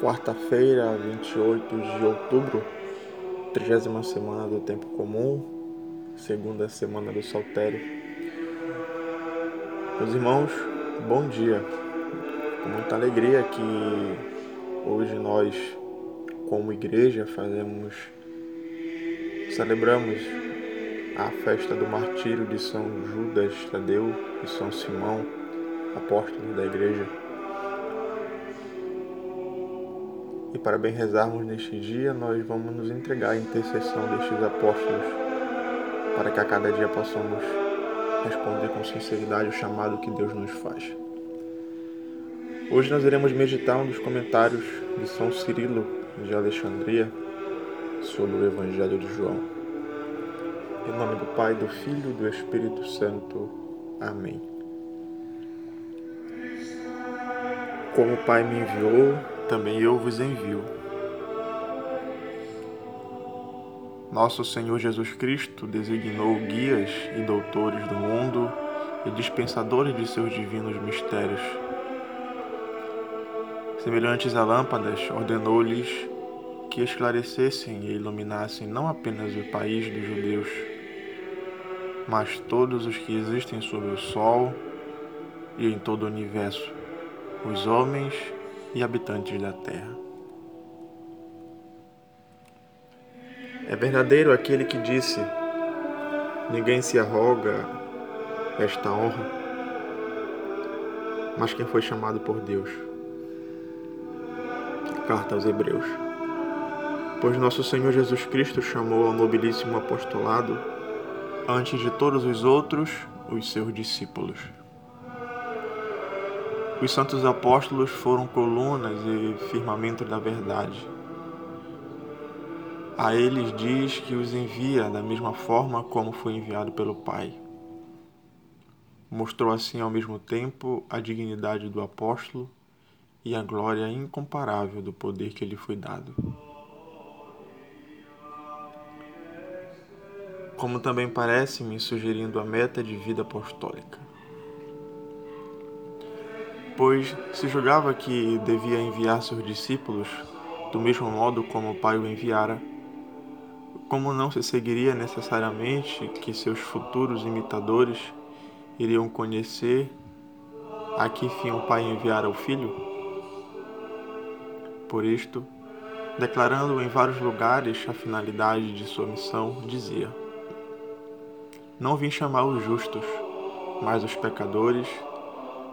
quarta-feira, 28 de outubro, trigésima semana do tempo comum, segunda semana do saltério. Meus irmãos, bom dia. Com muita alegria que hoje nós, como igreja, fazemos, celebramos a festa do martírio de São Judas Tadeu e São Simão, apóstolos da igreja. E para bem rezarmos neste dia, nós vamos nos entregar à intercessão destes apóstolos, para que a cada dia possamos responder com sinceridade o chamado que Deus nos faz. Hoje nós iremos meditar um dos comentários de São Cirilo de Alexandria sobre o Evangelho de João. Em nome do Pai, do Filho e do Espírito Santo. Amém. Como o Pai me enviou, também eu vos envio. Nosso Senhor Jesus Cristo designou guias e doutores do mundo e dispensadores de seus divinos mistérios. Semelhantes a lâmpadas, ordenou-lhes que esclarecessem e iluminassem não apenas o país dos judeus, mas todos os que existem sob o sol e em todo o universo, os homens e habitantes da terra. É verdadeiro aquele que disse: Ninguém se arroga esta honra, mas quem foi chamado por Deus. Carta aos Hebreus. Pois nosso Senhor Jesus Cristo chamou ao nobilíssimo apostolado, antes de todos os outros, os seus discípulos. Os santos apóstolos foram colunas e firmamento da verdade. A eles diz que os envia da mesma forma como foi enviado pelo Pai. Mostrou assim ao mesmo tempo a dignidade do apóstolo e a glória incomparável do poder que lhe foi dado. Como também parece-me sugerindo a meta de vida apostólica pois se julgava que devia enviar seus discípulos do mesmo modo como o Pai o enviara, como não se seguiria necessariamente que seus futuros imitadores iriam conhecer a que fim o Pai enviara o Filho? Por isto, declarando em vários lugares a finalidade de sua missão, dizia: Não vim chamar os justos, mas os pecadores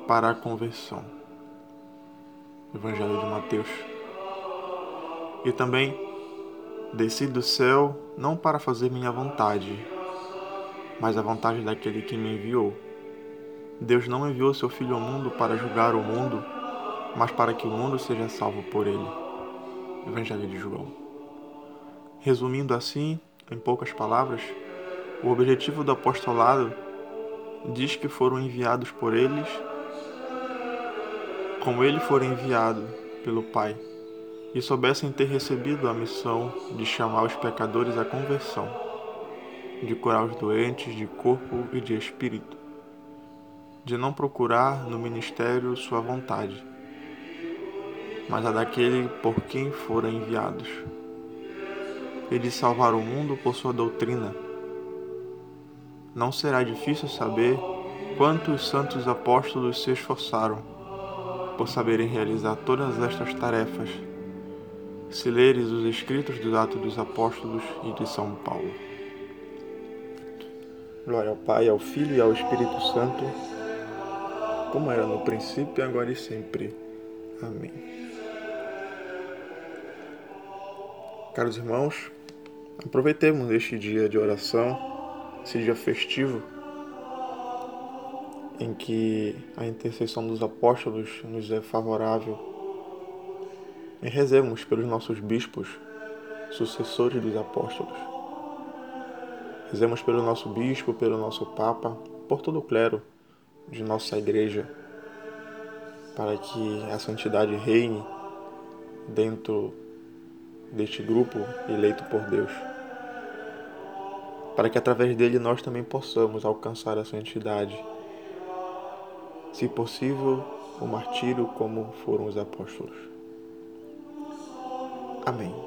para a conversão. Evangelho de Mateus. E também desci do céu não para fazer minha vontade, mas a vontade daquele que me enviou. Deus não enviou seu Filho ao mundo para julgar o mundo, mas para que o mundo seja salvo por ele. Evangelho de João. Resumindo assim, em poucas palavras, o objetivo do apostolado diz que foram enviados por eles como ele for enviado pelo Pai, e soubessem ter recebido a missão de chamar os pecadores à conversão, de curar os doentes de corpo e de espírito, de não procurar no ministério sua vontade, mas a daquele por quem foram enviados, e de salvar o mundo por sua doutrina. Não será difícil saber quantos santos apóstolos se esforçaram por saberem realizar todas estas tarefas, se leres os escritos dos Atos dos Apóstolos e de São Paulo. Glória ao Pai, ao Filho e ao Espírito Santo, como era no princípio, agora e sempre. Amém. Caros irmãos, aproveitemos este dia de oração, esse dia festivo em que a intercessão dos apóstolos nos é favorável. E rezemos pelos nossos bispos, sucessores dos apóstolos. Rezemos pelo nosso bispo, pelo nosso papa, por todo o clero de nossa igreja, para que a santidade reine dentro deste grupo eleito por Deus. Para que através dele nós também possamos alcançar a santidade se possível, o martírio como foram os apóstolos. Amém.